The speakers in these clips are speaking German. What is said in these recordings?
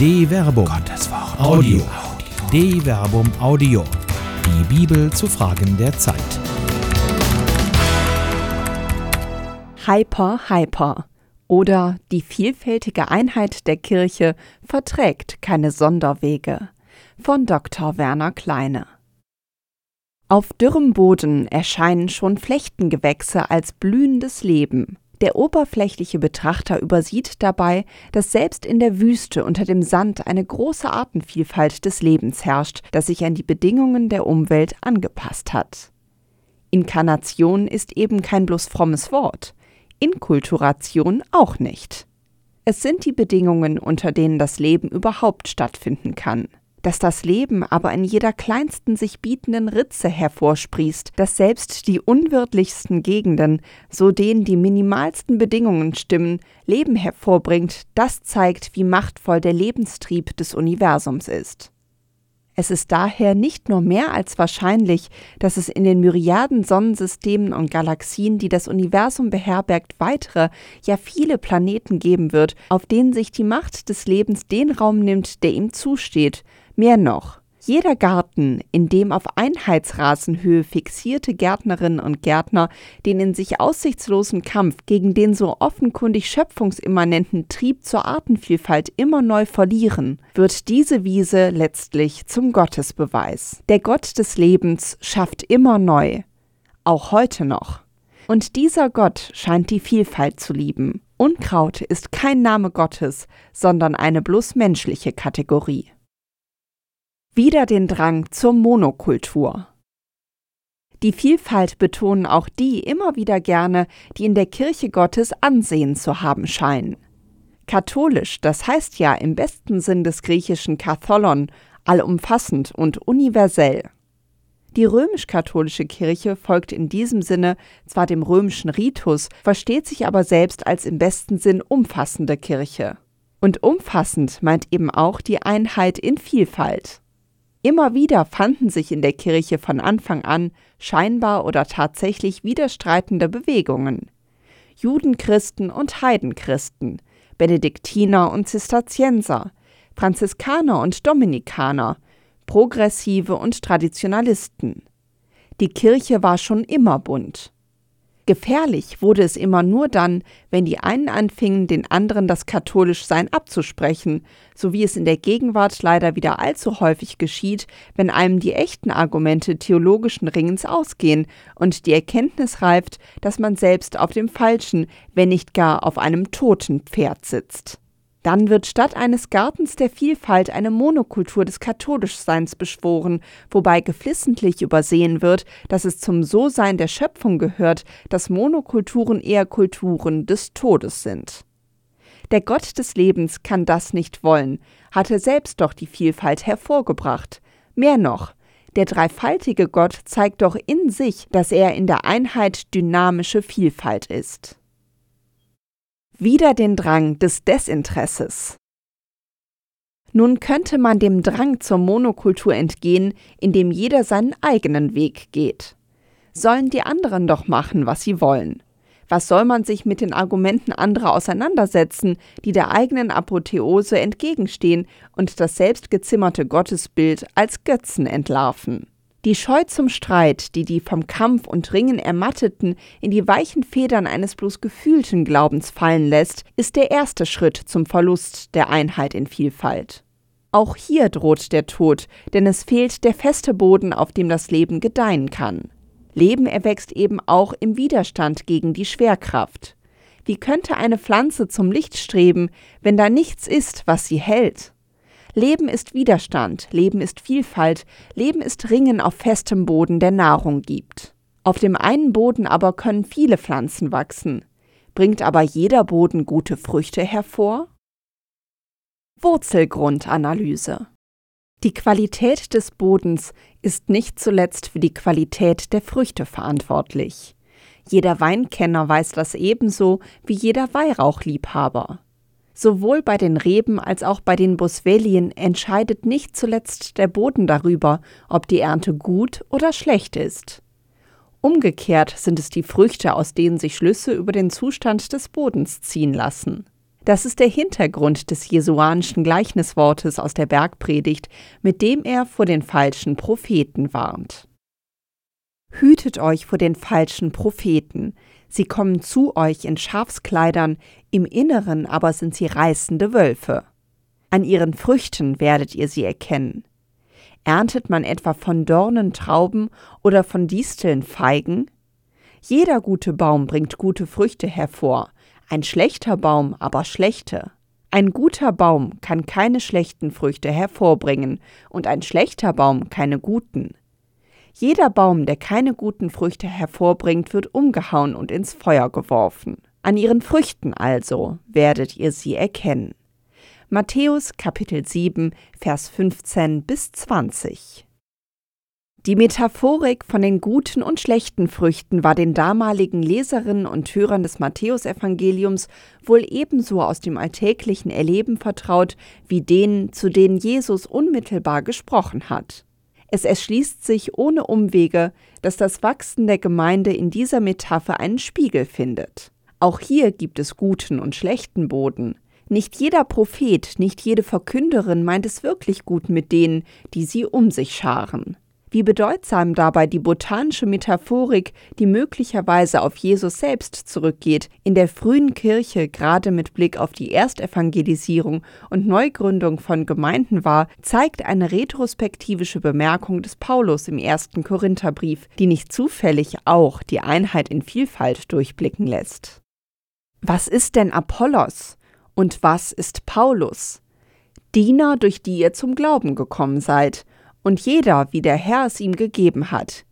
De Verbum. Gottes Wort. Audio. De Verbum Audio. Die Bibel zu Fragen der Zeit. Hyper, Hyper. Oder die vielfältige Einheit der Kirche verträgt keine Sonderwege. Von Dr. Werner Kleine. Auf dürrem Boden erscheinen schon Flechtengewächse als blühendes Leben. Der oberflächliche Betrachter übersieht dabei, dass selbst in der Wüste unter dem Sand eine große Artenvielfalt des Lebens herrscht, das sich an die Bedingungen der Umwelt angepasst hat. Inkarnation ist eben kein bloß frommes Wort, Inkulturation auch nicht. Es sind die Bedingungen, unter denen das Leben überhaupt stattfinden kann dass das Leben aber in jeder kleinsten sich bietenden Ritze hervorsprießt, dass selbst die unwirtlichsten Gegenden, so denen die minimalsten Bedingungen stimmen, Leben hervorbringt, das zeigt, wie machtvoll der Lebenstrieb des Universums ist. Es ist daher nicht nur mehr als wahrscheinlich, dass es in den Myriaden Sonnensystemen und Galaxien, die das Universum beherbergt, weitere, ja viele Planeten geben wird, auf denen sich die Macht des Lebens den Raum nimmt, der ihm zusteht, Mehr noch, jeder Garten, in dem auf Einheitsrasenhöhe fixierte Gärtnerinnen und Gärtner den in sich aussichtslosen Kampf gegen den so offenkundig schöpfungsimmanenten Trieb zur Artenvielfalt immer neu verlieren, wird diese Wiese letztlich zum Gottesbeweis. Der Gott des Lebens schafft immer neu, auch heute noch. Und dieser Gott scheint die Vielfalt zu lieben. Unkraut ist kein Name Gottes, sondern eine bloß menschliche Kategorie wieder den Drang zur Monokultur. Die Vielfalt betonen auch die immer wieder gerne, die in der Kirche Gottes Ansehen zu haben scheinen. Katholisch, das heißt ja im besten Sinn des griechischen Katholon, allumfassend und universell. Die römisch-katholische Kirche folgt in diesem Sinne zwar dem römischen Ritus, versteht sich aber selbst als im besten Sinn umfassende Kirche. Und umfassend meint eben auch die Einheit in Vielfalt. Immer wieder fanden sich in der Kirche von Anfang an scheinbar oder tatsächlich widerstreitende Bewegungen. Judenchristen und Heidenchristen, Benediktiner und Zisterzienser, Franziskaner und Dominikaner, Progressive und Traditionalisten. Die Kirche war schon immer bunt. Gefährlich wurde es immer nur dann, wenn die einen anfingen, den anderen das Katholischsein abzusprechen, so wie es in der Gegenwart leider wieder allzu häufig geschieht, wenn einem die echten Argumente theologischen Ringens ausgehen und die Erkenntnis reift, dass man selbst auf dem falschen, wenn nicht gar auf einem toten Pferd sitzt. Dann wird statt eines Gartens der Vielfalt eine Monokultur des Katholischseins beschworen, wobei geflissentlich übersehen wird, dass es zum So-Sein der Schöpfung gehört, dass Monokulturen eher Kulturen des Todes sind. Der Gott des Lebens kann das nicht wollen, hat er selbst doch die Vielfalt hervorgebracht. Mehr noch, der dreifaltige Gott zeigt doch in sich, dass er in der Einheit dynamische Vielfalt ist wieder den Drang des Desinteresses. Nun könnte man dem Drang zur Monokultur entgehen, indem jeder seinen eigenen Weg geht. Sollen die anderen doch machen, was sie wollen. Was soll man sich mit den Argumenten anderer auseinandersetzen, die der eigenen Apotheose entgegenstehen und das selbstgezimmerte Gottesbild als Götzen entlarven? Die Scheu zum Streit, die die vom Kampf und Ringen Ermatteten in die weichen Federn eines bloß gefühlten Glaubens fallen lässt, ist der erste Schritt zum Verlust der Einheit in Vielfalt. Auch hier droht der Tod, denn es fehlt der feste Boden, auf dem das Leben gedeihen kann. Leben erwächst eben auch im Widerstand gegen die Schwerkraft. Wie könnte eine Pflanze zum Licht streben, wenn da nichts ist, was sie hält? Leben ist Widerstand, Leben ist Vielfalt, Leben ist Ringen auf festem Boden, der Nahrung gibt. Auf dem einen Boden aber können viele Pflanzen wachsen. Bringt aber jeder Boden gute Früchte hervor? Wurzelgrundanalyse Die Qualität des Bodens ist nicht zuletzt für die Qualität der Früchte verantwortlich. Jeder Weinkenner weiß das ebenso wie jeder Weihrauchliebhaber. Sowohl bei den Reben als auch bei den Boswellien entscheidet nicht zuletzt der Boden darüber, ob die Ernte gut oder schlecht ist. Umgekehrt sind es die Früchte, aus denen sich Schlüsse über den Zustand des Bodens ziehen lassen. Das ist der Hintergrund des jesuanischen Gleichniswortes aus der Bergpredigt, mit dem er vor den falschen Propheten warnt. Hütet euch vor den falschen Propheten. Sie kommen zu euch in Schafskleidern, im Inneren aber sind sie reißende Wölfe. An ihren Früchten werdet ihr sie erkennen. Erntet man etwa von Dornen Trauben oder von Disteln Feigen? Jeder gute Baum bringt gute Früchte hervor, ein schlechter Baum aber schlechte. Ein guter Baum kann keine schlechten Früchte hervorbringen und ein schlechter Baum keine guten. Jeder Baum, der keine guten Früchte hervorbringt, wird umgehauen und ins Feuer geworfen. An ihren Früchten also werdet ihr sie erkennen. Matthäus Kapitel 7, Vers 15 bis 20. Die Metaphorik von den guten und schlechten Früchten war den damaligen Leserinnen und Hörern des Matthäusevangeliums wohl ebenso aus dem alltäglichen Erleben vertraut wie denen, zu denen Jesus unmittelbar gesprochen hat. Es erschließt sich ohne Umwege, dass das Wachsen der Gemeinde in dieser Metapher einen Spiegel findet. Auch hier gibt es guten und schlechten Boden. Nicht jeder Prophet, nicht jede Verkünderin meint es wirklich gut mit denen, die sie um sich scharen wie bedeutsam dabei die botanische Metaphorik, die möglicherweise auf Jesus selbst zurückgeht, in der frühen Kirche gerade mit Blick auf die Erstevangelisierung und Neugründung von Gemeinden war, zeigt eine retrospektivische Bemerkung des Paulus im ersten Korintherbrief, die nicht zufällig auch die Einheit in Vielfalt durchblicken lässt. Was ist denn Apollos und was ist Paulus? Diener, durch die ihr zum Glauben gekommen seid, und jeder, wie der Herr es ihm gegeben hat.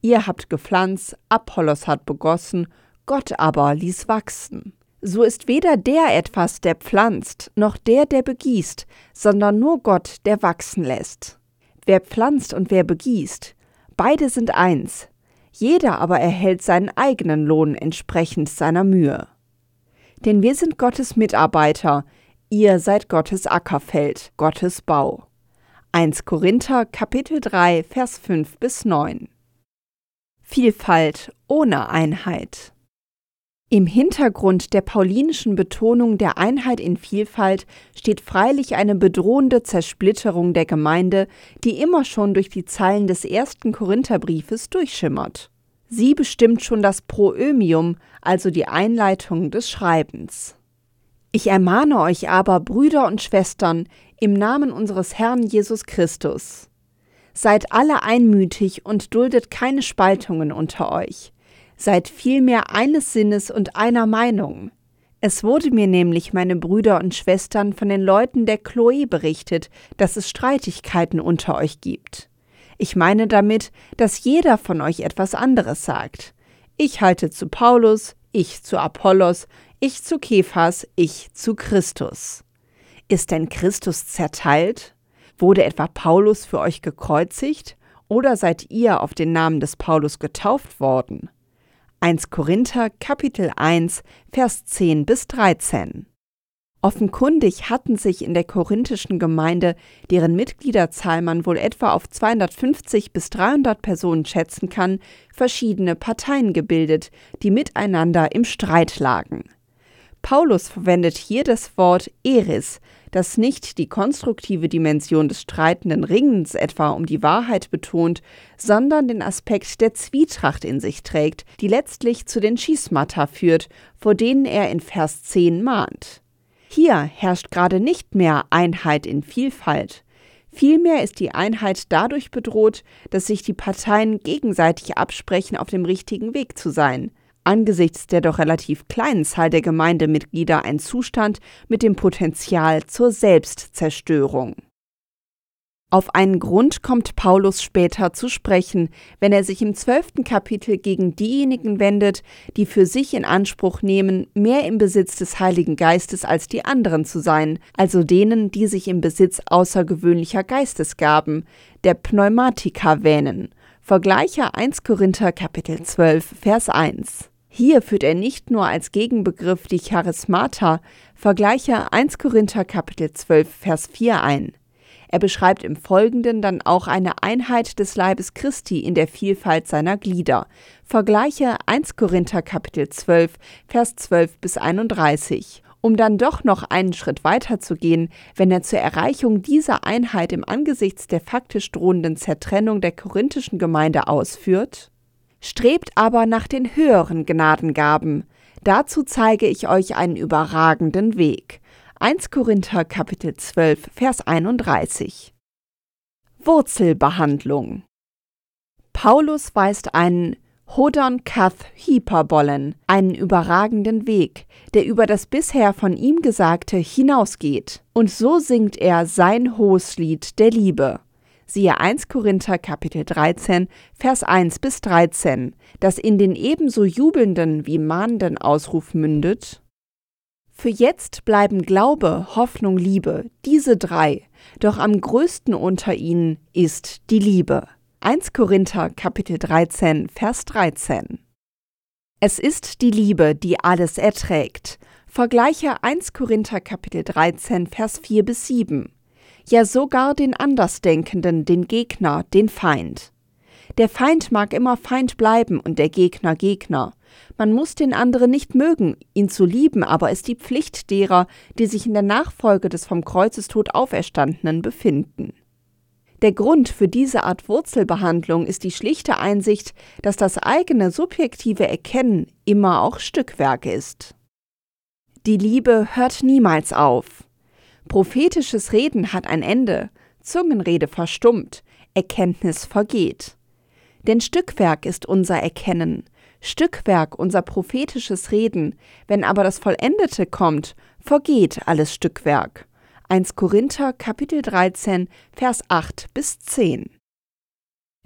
Ihr habt gepflanzt, Apollos hat begossen, Gott aber ließ wachsen. So ist weder der etwas, der pflanzt, noch der, der begießt, sondern nur Gott, der wachsen lässt. Wer pflanzt und wer begießt, beide sind eins, jeder aber erhält seinen eigenen Lohn entsprechend seiner Mühe. Denn wir sind Gottes Mitarbeiter, ihr seid Gottes Ackerfeld, Gottes Bau. 1 Korinther Kapitel 3 Vers 5 bis 9 Vielfalt ohne Einheit Im Hintergrund der paulinischen Betonung der Einheit in Vielfalt steht freilich eine bedrohende Zersplitterung der Gemeinde, die immer schon durch die Zeilen des ersten Korintherbriefes durchschimmert. Sie bestimmt schon das Proömium, also die Einleitung des Schreibens. Ich ermahne euch aber, Brüder und Schwestern, im Namen unseres Herrn Jesus Christus. Seid alle einmütig und duldet keine Spaltungen unter euch. Seid vielmehr eines Sinnes und einer Meinung. Es wurde mir nämlich, meine Brüder und Schwestern, von den Leuten der Chloe berichtet, dass es Streitigkeiten unter euch gibt. Ich meine damit, dass jeder von euch etwas anderes sagt. Ich halte zu Paulus, ich zu Apollos, ich zu Kephas, ich zu Christus. Ist denn Christus zerteilt? Wurde etwa Paulus für euch gekreuzigt? Oder seid ihr auf den Namen des Paulus getauft worden? 1 Korinther Kapitel 1 Vers 10 bis 13 Offenkundig hatten sich in der korinthischen Gemeinde, deren Mitgliederzahl man wohl etwa auf 250 bis 300 Personen schätzen kann, verschiedene Parteien gebildet, die miteinander im Streit lagen. Paulus verwendet hier das Wort Eris, das nicht die konstruktive Dimension des streitenden Ringens etwa um die Wahrheit betont, sondern den Aspekt der Zwietracht in sich trägt, die letztlich zu den Schismata führt, vor denen er in Vers 10 mahnt. Hier herrscht gerade nicht mehr Einheit in Vielfalt. Vielmehr ist die Einheit dadurch bedroht, dass sich die Parteien gegenseitig absprechen, auf dem richtigen Weg zu sein angesichts der doch relativ kleinen Zahl der Gemeindemitglieder ein Zustand mit dem Potenzial zur Selbstzerstörung. Auf einen Grund kommt Paulus später zu sprechen, wenn er sich im zwölften Kapitel gegen diejenigen wendet, die für sich in Anspruch nehmen, mehr im Besitz des Heiligen Geistes als die anderen zu sein, also denen, die sich im Besitz außergewöhnlicher Geistesgaben, der Pneumatika wähnen. Vergleiche 1 Korinther Kapitel 12 Vers 1. Hier führt er nicht nur als Gegenbegriff die Charismata, vergleiche 1 Korinther Kapitel 12 Vers 4 ein. Er beschreibt im Folgenden dann auch eine Einheit des Leibes Christi in der Vielfalt seiner Glieder. Vergleiche 1 Korinther Kapitel 12 Vers 12 bis 31 um dann doch noch einen Schritt weiter zu gehen, wenn er zur Erreichung dieser Einheit im Angesichts der faktisch drohenden Zertrennung der korinthischen Gemeinde ausführt? Strebt aber nach den höheren Gnadengaben. Dazu zeige ich euch einen überragenden Weg. 1 Korinther Kapitel 12 Vers 31 Wurzelbehandlung Paulus weist einen Hodon Kath Hyperbollen, einen überragenden Weg, der über das bisher von ihm Gesagte hinausgeht. Und so singt er sein hohes Lied der Liebe. Siehe 1 Korinther Kapitel 13, Vers 1 bis 13, das in den ebenso jubelnden wie mahnenden Ausruf mündet. Für jetzt bleiben Glaube, Hoffnung, Liebe, diese drei, doch am größten unter ihnen ist die Liebe. 1 Korinther Kapitel 13 Vers 13 Es ist die Liebe, die alles erträgt. Vergleiche 1 Korinther Kapitel 13 Vers 4 bis 7. Ja sogar den Andersdenkenden, den Gegner, den Feind. Der Feind mag immer Feind bleiben und der Gegner Gegner. Man muss den anderen nicht mögen, ihn zu lieben, aber ist die Pflicht derer, die sich in der Nachfolge des vom Kreuzestod Auferstandenen befinden. Der Grund für diese Art Wurzelbehandlung ist die schlichte Einsicht, dass das eigene subjektive Erkennen immer auch Stückwerk ist. Die Liebe hört niemals auf. Prophetisches Reden hat ein Ende, Zungenrede verstummt, Erkenntnis vergeht. Denn Stückwerk ist unser Erkennen, Stückwerk unser prophetisches Reden, wenn aber das Vollendete kommt, vergeht alles Stückwerk. 1 Korinther Kapitel 13 Vers 8 bis 10.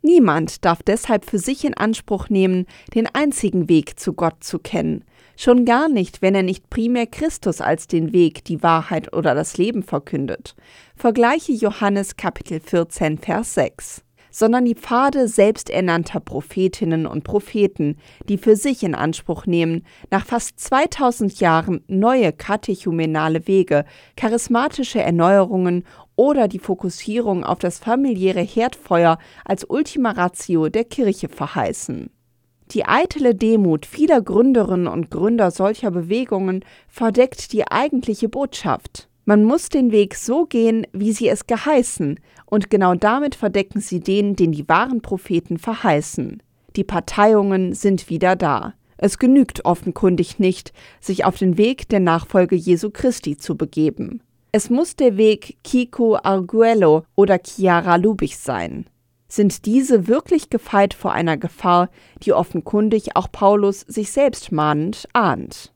Niemand darf deshalb für sich in Anspruch nehmen, den einzigen Weg zu Gott zu kennen, schon gar nicht, wenn er nicht primär Christus als den Weg, die Wahrheit oder das Leben verkündet. Vergleiche Johannes Kapitel 14 Vers 6 sondern die Pfade selbsternannter Prophetinnen und Propheten, die für sich in Anspruch nehmen, nach fast 2000 Jahren neue katechumenale Wege, charismatische Erneuerungen oder die Fokussierung auf das familiäre Herdfeuer als Ultima Ratio der Kirche verheißen. Die eitle Demut vieler Gründerinnen und Gründer solcher Bewegungen verdeckt die eigentliche Botschaft. Man muss den Weg so gehen, wie sie es geheißen, und genau damit verdecken sie den, den die wahren Propheten verheißen. Die Parteiungen sind wieder da. Es genügt offenkundig nicht, sich auf den Weg der Nachfolge Jesu Christi zu begeben. Es muss der Weg Kiko Arguello oder Chiara Lubich sein. Sind diese wirklich gefeit vor einer Gefahr, die offenkundig auch Paulus sich selbst mahnend ahnt?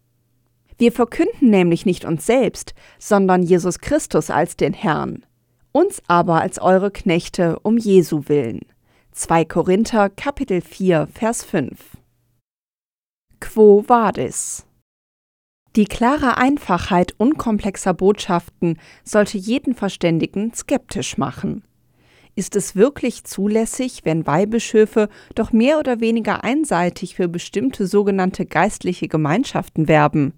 Wir verkünden nämlich nicht uns selbst, sondern Jesus Christus als den Herrn, uns aber als eure Knechte um Jesu willen. 2 Korinther Kapitel 4 Vers 5 Quo vadis? Die klare Einfachheit unkomplexer Botschaften sollte jeden Verständigen skeptisch machen. Ist es wirklich zulässig, wenn Weihbischöfe doch mehr oder weniger einseitig für bestimmte sogenannte geistliche Gemeinschaften werben?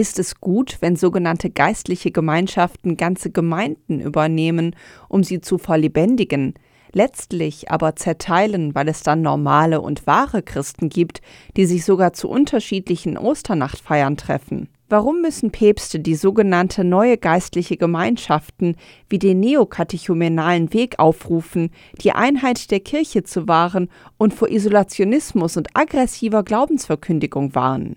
Ist es gut, wenn sogenannte geistliche Gemeinschaften ganze Gemeinden übernehmen, um sie zu verlebendigen, letztlich aber zerteilen, weil es dann normale und wahre Christen gibt, die sich sogar zu unterschiedlichen Osternachtfeiern treffen. Warum müssen Päpste die sogenannte neue geistliche Gemeinschaften wie den neokatechumenalen Weg aufrufen, die Einheit der Kirche zu wahren und vor Isolationismus und aggressiver Glaubensverkündigung warnen?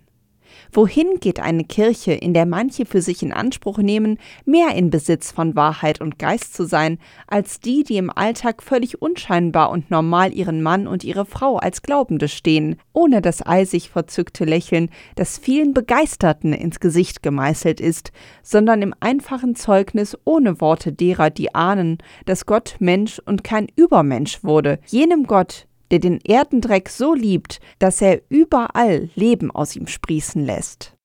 Wohin geht eine Kirche, in der manche für sich in Anspruch nehmen, mehr in Besitz von Wahrheit und Geist zu sein, als die, die im Alltag völlig unscheinbar und normal ihren Mann und ihre Frau als Glaubende stehen, ohne das eisig verzückte Lächeln, das vielen Begeisterten ins Gesicht gemeißelt ist, sondern im einfachen Zeugnis ohne Worte derer, die ahnen, dass Gott Mensch und kein Übermensch wurde, jenem Gott, der den Erdendreck so liebt, dass er überall Leben aus ihm sprießen lässt.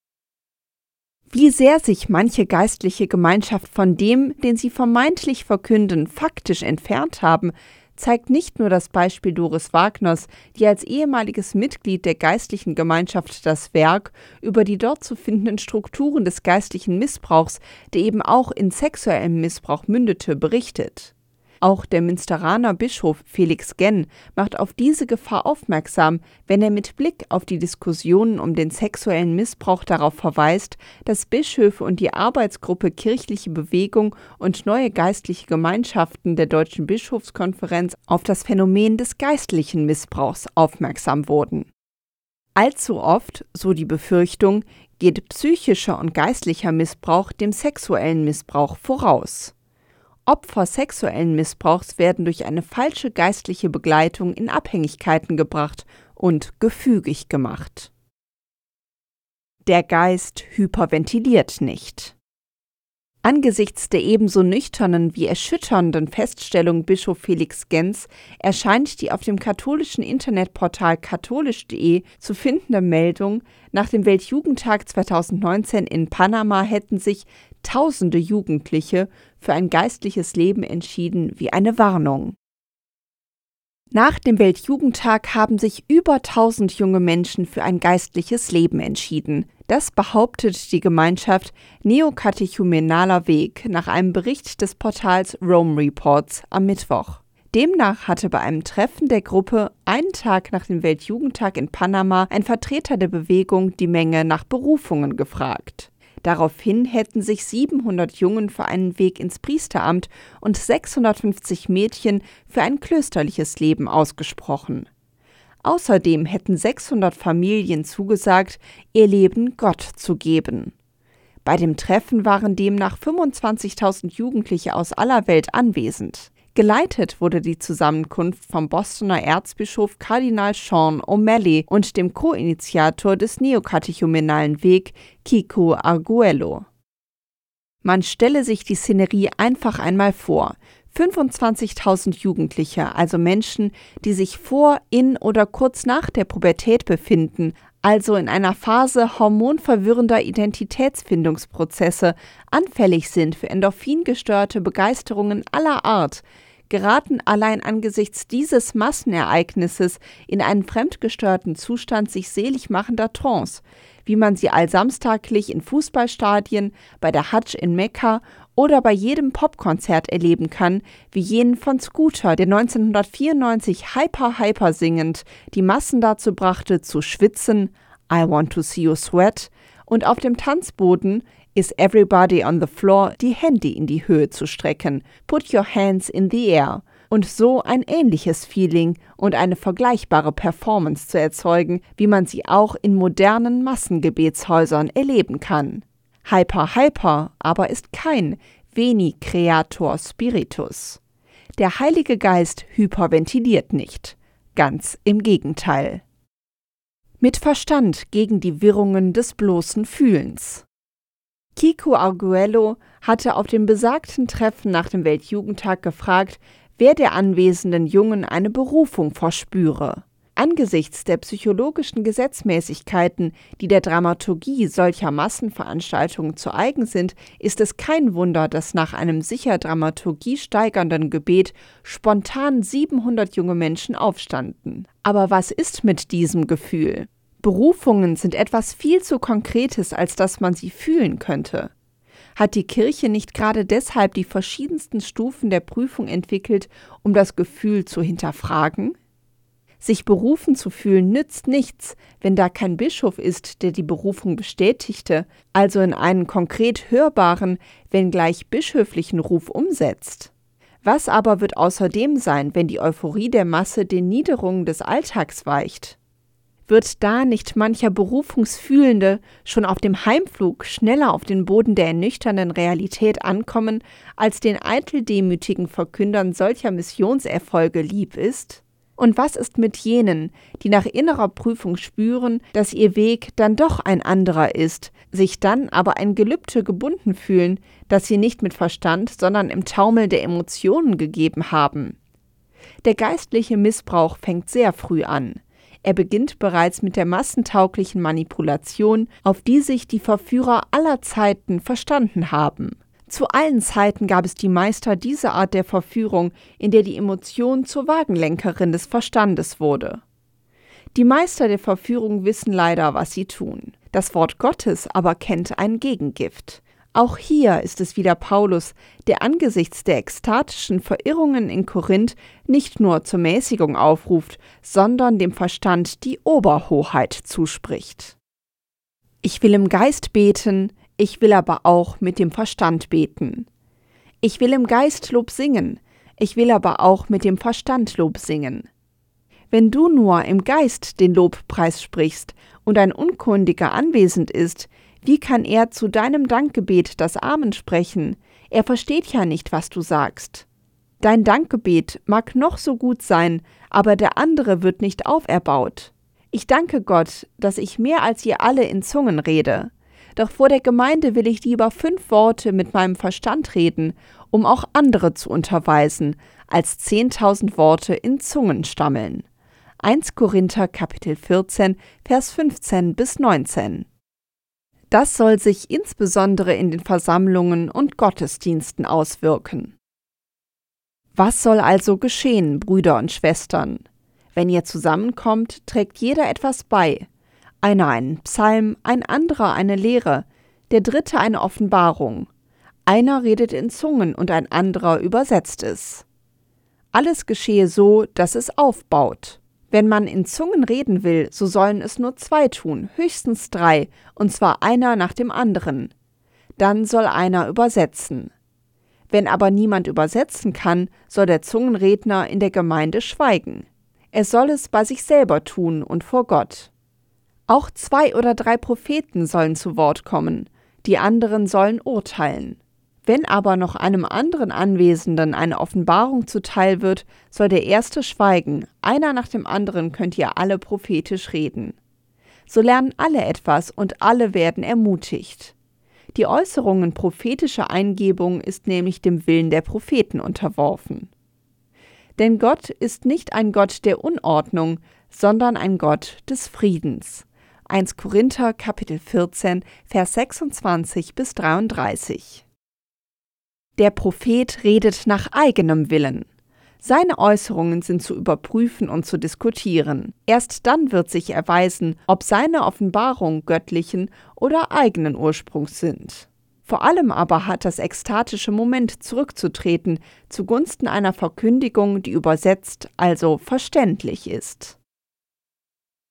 Wie sehr sich manche geistliche Gemeinschaft von dem, den sie vermeintlich verkünden, faktisch entfernt haben, zeigt nicht nur das Beispiel Doris Wagners, die als ehemaliges Mitglied der geistlichen Gemeinschaft das Werk über die dort zu findenden Strukturen des geistlichen Missbrauchs, der eben auch in sexuellem Missbrauch mündete, berichtet. Auch der Münsteraner Bischof Felix Genn macht auf diese Gefahr aufmerksam, wenn er mit Blick auf die Diskussionen um den sexuellen Missbrauch darauf verweist, dass Bischöfe und die Arbeitsgruppe Kirchliche Bewegung und neue geistliche Gemeinschaften der Deutschen Bischofskonferenz auf das Phänomen des geistlichen Missbrauchs aufmerksam wurden. Allzu oft, so die Befürchtung, geht psychischer und geistlicher Missbrauch dem sexuellen Missbrauch voraus. Opfer sexuellen Missbrauchs werden durch eine falsche geistliche Begleitung in Abhängigkeiten gebracht und gefügig gemacht. Der Geist hyperventiliert nicht. Angesichts der ebenso nüchternen wie erschütternden Feststellung Bischof Felix Gens erscheint die auf dem katholischen Internetportal katholisch.de zu findende Meldung, nach dem Weltjugendtag 2019 in Panama hätten sich tausende Jugendliche für ein geistliches Leben entschieden wie eine Warnung. Nach dem Weltjugendtag haben sich über tausend junge Menschen für ein geistliches Leben entschieden. Das behauptet die Gemeinschaft Neokatechumenaler Weg nach einem Bericht des Portals Rome Reports am Mittwoch. Demnach hatte bei einem Treffen der Gruppe einen Tag nach dem Weltjugendtag in Panama ein Vertreter der Bewegung die Menge nach Berufungen gefragt. Daraufhin hätten sich 700 Jungen für einen Weg ins Priesteramt und 650 Mädchen für ein klösterliches Leben ausgesprochen. Außerdem hätten 600 Familien zugesagt, ihr Leben Gott zu geben. Bei dem Treffen waren demnach 25.000 Jugendliche aus aller Welt anwesend. Geleitet wurde die Zusammenkunft vom Bostoner Erzbischof Kardinal Sean O'Malley und dem Co-Initiator des neokatechumenalen Weg, Kiko Arguello. Man stelle sich die Szenerie einfach einmal vor. 25.000 Jugendliche, also Menschen, die sich vor, in oder kurz nach der Pubertät befinden, also in einer Phase hormonverwirrender Identitätsfindungsprozesse, anfällig sind für endorphingestörte Begeisterungen aller Art, geraten allein angesichts dieses Massenereignisses in einen fremdgestörten Zustand sich selig machender Trance, wie man sie allsamstaglich in Fußballstadien, bei der Hajj in Mekka oder bei jedem Popkonzert erleben kann, wie jenen von Scooter, der 1994 Hyper Hyper singend die Massen dazu brachte, zu schwitzen, I want to see you sweat, und auf dem Tanzboden Is Everybody on the Floor die Hände in die Höhe zu strecken, Put Your Hands in the Air, und so ein ähnliches Feeling und eine vergleichbare Performance zu erzeugen, wie man sie auch in modernen Massengebetshäusern erleben kann. Hyper Hyper aber ist kein Veni Creator Spiritus. Der Heilige Geist hyperventiliert nicht, ganz im Gegenteil. Mit Verstand gegen die Wirrungen des bloßen Fühlens. Kiko Arguello hatte auf dem besagten Treffen nach dem Weltjugendtag gefragt, wer der anwesenden Jungen eine Berufung verspüre. Angesichts der psychologischen Gesetzmäßigkeiten, die der Dramaturgie solcher Massenveranstaltungen zu eigen sind, ist es kein Wunder, dass nach einem sicher Dramaturgie steigernden Gebet spontan 700 junge Menschen aufstanden. Aber was ist mit diesem Gefühl? Berufungen sind etwas viel zu Konkretes, als dass man sie fühlen könnte. Hat die Kirche nicht gerade deshalb die verschiedensten Stufen der Prüfung entwickelt, um das Gefühl zu hinterfragen? Sich berufen zu fühlen nützt nichts, wenn da kein Bischof ist, der die Berufung bestätigte, also in einen konkret hörbaren, wenngleich bischöflichen Ruf umsetzt. Was aber wird außerdem sein, wenn die Euphorie der Masse den Niederungen des Alltags weicht? Wird da nicht mancher Berufungsfühlende schon auf dem Heimflug schneller auf den Boden der ernüchternden Realität ankommen, als den eiteldemütigen Verkündern solcher Missionserfolge lieb ist? Und was ist mit jenen, die nach innerer Prüfung spüren, dass ihr Weg dann doch ein anderer ist, sich dann aber ein Gelübde gebunden fühlen, das sie nicht mit Verstand, sondern im Taumel der Emotionen gegeben haben? Der geistliche Missbrauch fängt sehr früh an. Er beginnt bereits mit der massentauglichen Manipulation, auf die sich die Verführer aller Zeiten verstanden haben. Zu allen Zeiten gab es die Meister dieser Art der Verführung, in der die Emotion zur Wagenlenkerin des Verstandes wurde. Die Meister der Verführung wissen leider, was sie tun. Das Wort Gottes aber kennt ein Gegengift. Auch hier ist es wieder Paulus, der angesichts der ekstatischen Verirrungen in Korinth nicht nur zur Mäßigung aufruft, sondern dem Verstand die Oberhoheit zuspricht. Ich will im Geist beten, ich will aber auch mit dem Verstand beten. Ich will im Geist Lob singen, ich will aber auch mit dem Verstand Lob singen. Wenn du nur im Geist den Lobpreis sprichst und ein Unkundiger anwesend ist, wie kann er zu deinem Dankgebet das Amen sprechen? Er versteht ja nicht, was du sagst. Dein Dankgebet mag noch so gut sein, aber der andere wird nicht auferbaut. Ich danke Gott, dass ich mehr als ihr alle in Zungen rede. Doch vor der Gemeinde will ich lieber fünf Worte mit meinem Verstand reden, um auch andere zu unterweisen, als zehntausend Worte in Zungen stammeln. 1 Korinther Kapitel 14, Vers 15 bis 19. Das soll sich insbesondere in den Versammlungen und Gottesdiensten auswirken. Was soll also geschehen, Brüder und Schwestern? Wenn ihr zusammenkommt, trägt jeder etwas bei. Einer einen Psalm, ein anderer eine Lehre, der dritte eine Offenbarung. Einer redet in Zungen und ein anderer übersetzt es. Alles geschehe so, dass es aufbaut. Wenn man in Zungen reden will, so sollen es nur zwei tun, höchstens drei, und zwar einer nach dem anderen. Dann soll einer übersetzen. Wenn aber niemand übersetzen kann, soll der Zungenredner in der Gemeinde schweigen. Er soll es bei sich selber tun und vor Gott. Auch zwei oder drei Propheten sollen zu Wort kommen, die anderen sollen urteilen. Wenn aber noch einem anderen Anwesenden eine Offenbarung zuteil wird, soll der erste schweigen, einer nach dem anderen könnt ihr alle prophetisch reden. So lernen alle etwas und alle werden ermutigt. Die Äußerungen prophetischer Eingebung ist nämlich dem Willen der Propheten unterworfen. Denn Gott ist nicht ein Gott der Unordnung, sondern ein Gott des Friedens. 1 Korinther Kapitel 14 Vers 26 bis 33 der Prophet redet nach eigenem Willen. Seine Äußerungen sind zu überprüfen und zu diskutieren. Erst dann wird sich erweisen, ob seine Offenbarungen göttlichen oder eigenen Ursprungs sind. Vor allem aber hat das ekstatische Moment zurückzutreten zugunsten einer Verkündigung, die übersetzt, also verständlich ist.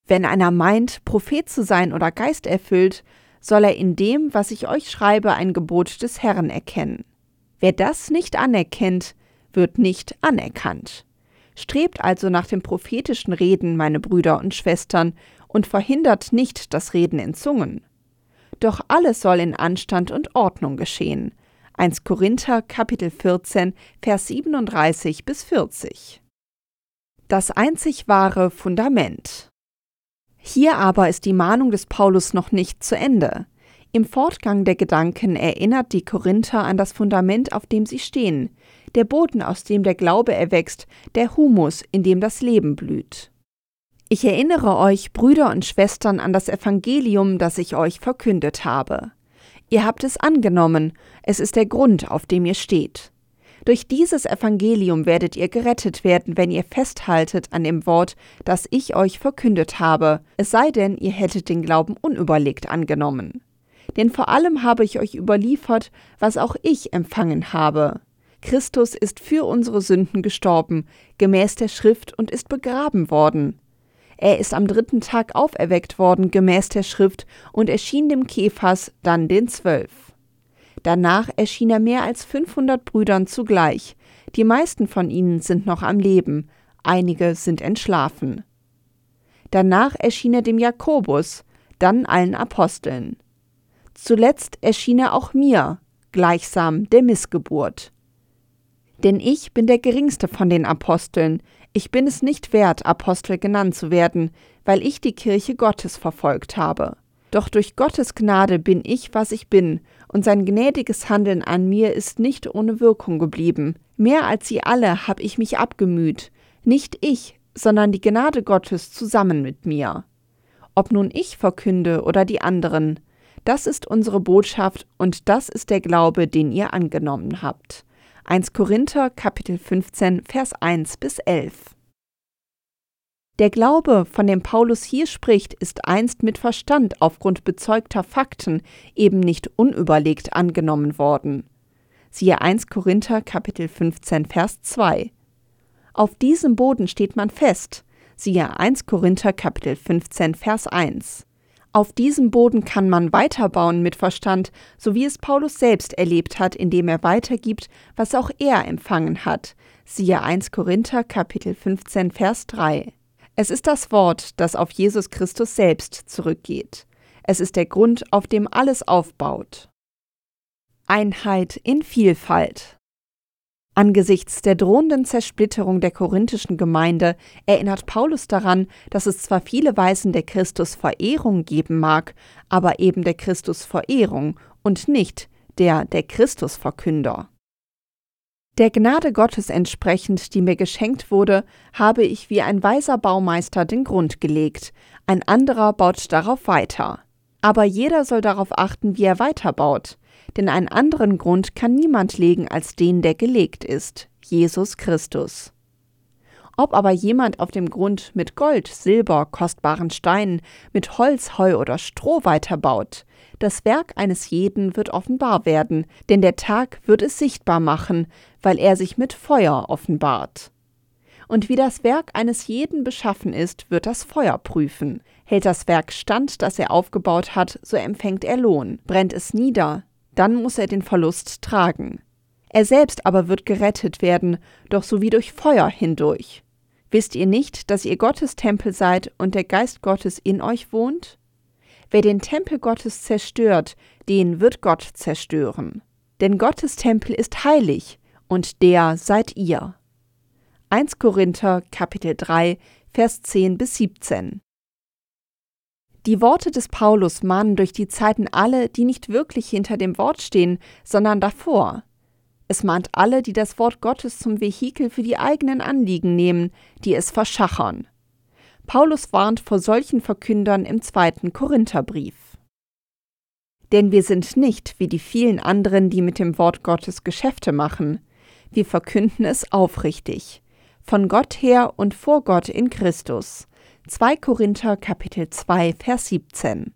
Wenn einer meint, Prophet zu sein oder Geist erfüllt, soll er in dem, was ich euch schreibe, ein Gebot des Herrn erkennen. Wer das nicht anerkennt, wird nicht anerkannt. Strebt also nach dem prophetischen Reden, meine Brüder und Schwestern, und verhindert nicht das Reden in Zungen. Doch alles soll in Anstand und Ordnung geschehen. 1 Korinther Kapitel 14 Vers 37 bis 40. Das einzig wahre Fundament. Hier aber ist die Mahnung des Paulus noch nicht zu Ende. Im Fortgang der Gedanken erinnert die Korinther an das Fundament, auf dem sie stehen, der Boden, aus dem der Glaube erwächst, der Humus, in dem das Leben blüht. Ich erinnere euch, Brüder und Schwestern, an das Evangelium, das ich euch verkündet habe. Ihr habt es angenommen, es ist der Grund, auf dem ihr steht. Durch dieses Evangelium werdet ihr gerettet werden, wenn ihr festhaltet an dem Wort, das ich euch verkündet habe, es sei denn, ihr hättet den Glauben unüberlegt angenommen denn vor allem habe ich euch überliefert, was auch ich empfangen habe. Christus ist für unsere Sünden gestorben, gemäß der Schrift, und ist begraben worden. Er ist am dritten Tag auferweckt worden, gemäß der Schrift, und erschien dem Kephas, dann den Zwölf. Danach erschien er mehr als 500 Brüdern zugleich. Die meisten von ihnen sind noch am Leben, einige sind entschlafen. Danach erschien er dem Jakobus, dann allen Aposteln. Zuletzt erschien er auch mir, gleichsam der Missgeburt. Denn ich bin der geringste von den Aposteln, ich bin es nicht wert, Apostel genannt zu werden, weil ich die Kirche Gottes verfolgt habe. Doch durch Gottes Gnade bin ich, was ich bin, und sein gnädiges Handeln an mir ist nicht ohne Wirkung geblieben. Mehr als sie alle habe ich mich abgemüht, nicht ich, sondern die Gnade Gottes zusammen mit mir. Ob nun ich verkünde oder die anderen, das ist unsere Botschaft und das ist der Glaube, den ihr angenommen habt. 1 Korinther Kapitel 15 Vers 1 bis 11. Der Glaube, von dem Paulus hier spricht, ist einst mit Verstand aufgrund bezeugter Fakten eben nicht unüberlegt angenommen worden. Siehe 1 Korinther Kapitel 15 Vers 2. Auf diesem Boden steht man fest. Siehe 1 Korinther Kapitel 15 Vers 1. Auf diesem Boden kann man weiterbauen mit Verstand, so wie es Paulus selbst erlebt hat, indem er weitergibt, was auch er empfangen hat. Siehe 1 Korinther Kapitel 15 Vers 3. Es ist das Wort, das auf Jesus Christus selbst zurückgeht. Es ist der Grund, auf dem alles aufbaut. Einheit in Vielfalt. Angesichts der drohenden Zersplitterung der korinthischen Gemeinde erinnert Paulus daran, dass es zwar viele Weisen der Christusverehrung geben mag, aber eben der Christusverehrung und nicht der der Christusverkünder. Der Gnade Gottes entsprechend, die mir geschenkt wurde, habe ich wie ein weiser Baumeister den Grund gelegt, ein anderer baut darauf weiter. Aber jeder soll darauf achten, wie er weiterbaut, denn einen anderen Grund kann niemand legen als den, der gelegt ist, Jesus Christus. Ob aber jemand auf dem Grund mit Gold, Silber, kostbaren Steinen, mit Holz, Heu oder Stroh weiterbaut, das Werk eines jeden wird offenbar werden, denn der Tag wird es sichtbar machen, weil er sich mit Feuer offenbart. Und wie das Werk eines jeden beschaffen ist, wird das Feuer prüfen. Hält das Werk stand, das er aufgebaut hat, so empfängt er Lohn. Brennt es nieder, dann muss er den Verlust tragen. Er selbst aber wird gerettet werden, doch so wie durch Feuer hindurch. Wisst ihr nicht, dass ihr Gottes Tempel seid und der Geist Gottes in euch wohnt? Wer den Tempel Gottes zerstört, den wird Gott zerstören. Denn Gottes Tempel ist heilig, und der seid ihr. 1 Korinther Kapitel 3 Vers 10 bis 17 Die Worte des Paulus mahnen durch die Zeiten alle, die nicht wirklich hinter dem Wort stehen, sondern davor. Es mahnt alle, die das Wort Gottes zum Vehikel für die eigenen Anliegen nehmen, die es verschachern. Paulus warnt vor solchen Verkündern im zweiten Korintherbrief. Denn wir sind nicht wie die vielen anderen, die mit dem Wort Gottes Geschäfte machen. Wir verkünden es aufrichtig. Von Gott her und vor Gott in Christus. 2 Korinther Kapitel 2 Vers 17.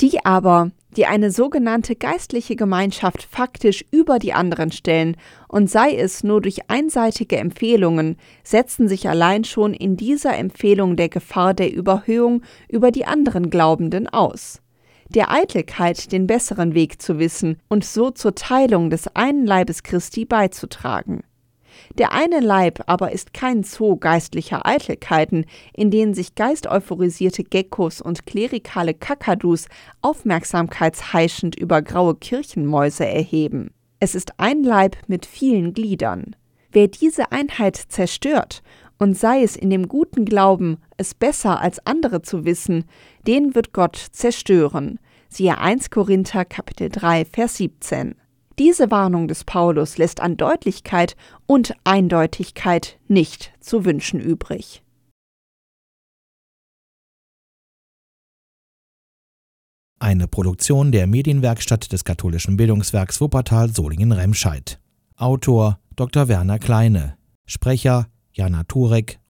Die aber, die eine sogenannte geistliche Gemeinschaft faktisch über die anderen stellen, und sei es nur durch einseitige Empfehlungen, setzen sich allein schon in dieser Empfehlung der Gefahr der Überhöhung über die anderen Glaubenden aus. Der Eitelkeit den besseren Weg zu wissen und so zur Teilung des einen Leibes Christi beizutragen. Der eine Leib aber ist kein Zoo geistlicher Eitelkeiten, in denen sich geisteuphorisierte Geckos und klerikale Kakadus aufmerksamkeitsheischend über graue Kirchenmäuse erheben. Es ist ein Leib mit vielen Gliedern. Wer diese Einheit zerstört, und sei es in dem guten Glauben, es besser als andere zu wissen, den wird Gott zerstören. Siehe 1 Korinther Kapitel 3 Vers 17. Diese Warnung des Paulus lässt an Deutlichkeit und Eindeutigkeit nicht zu wünschen übrig. Eine Produktion der Medienwerkstatt des katholischen Bildungswerks Wuppertal Solingen-Remscheid. Autor Dr. Werner Kleine. Sprecher Jana Turek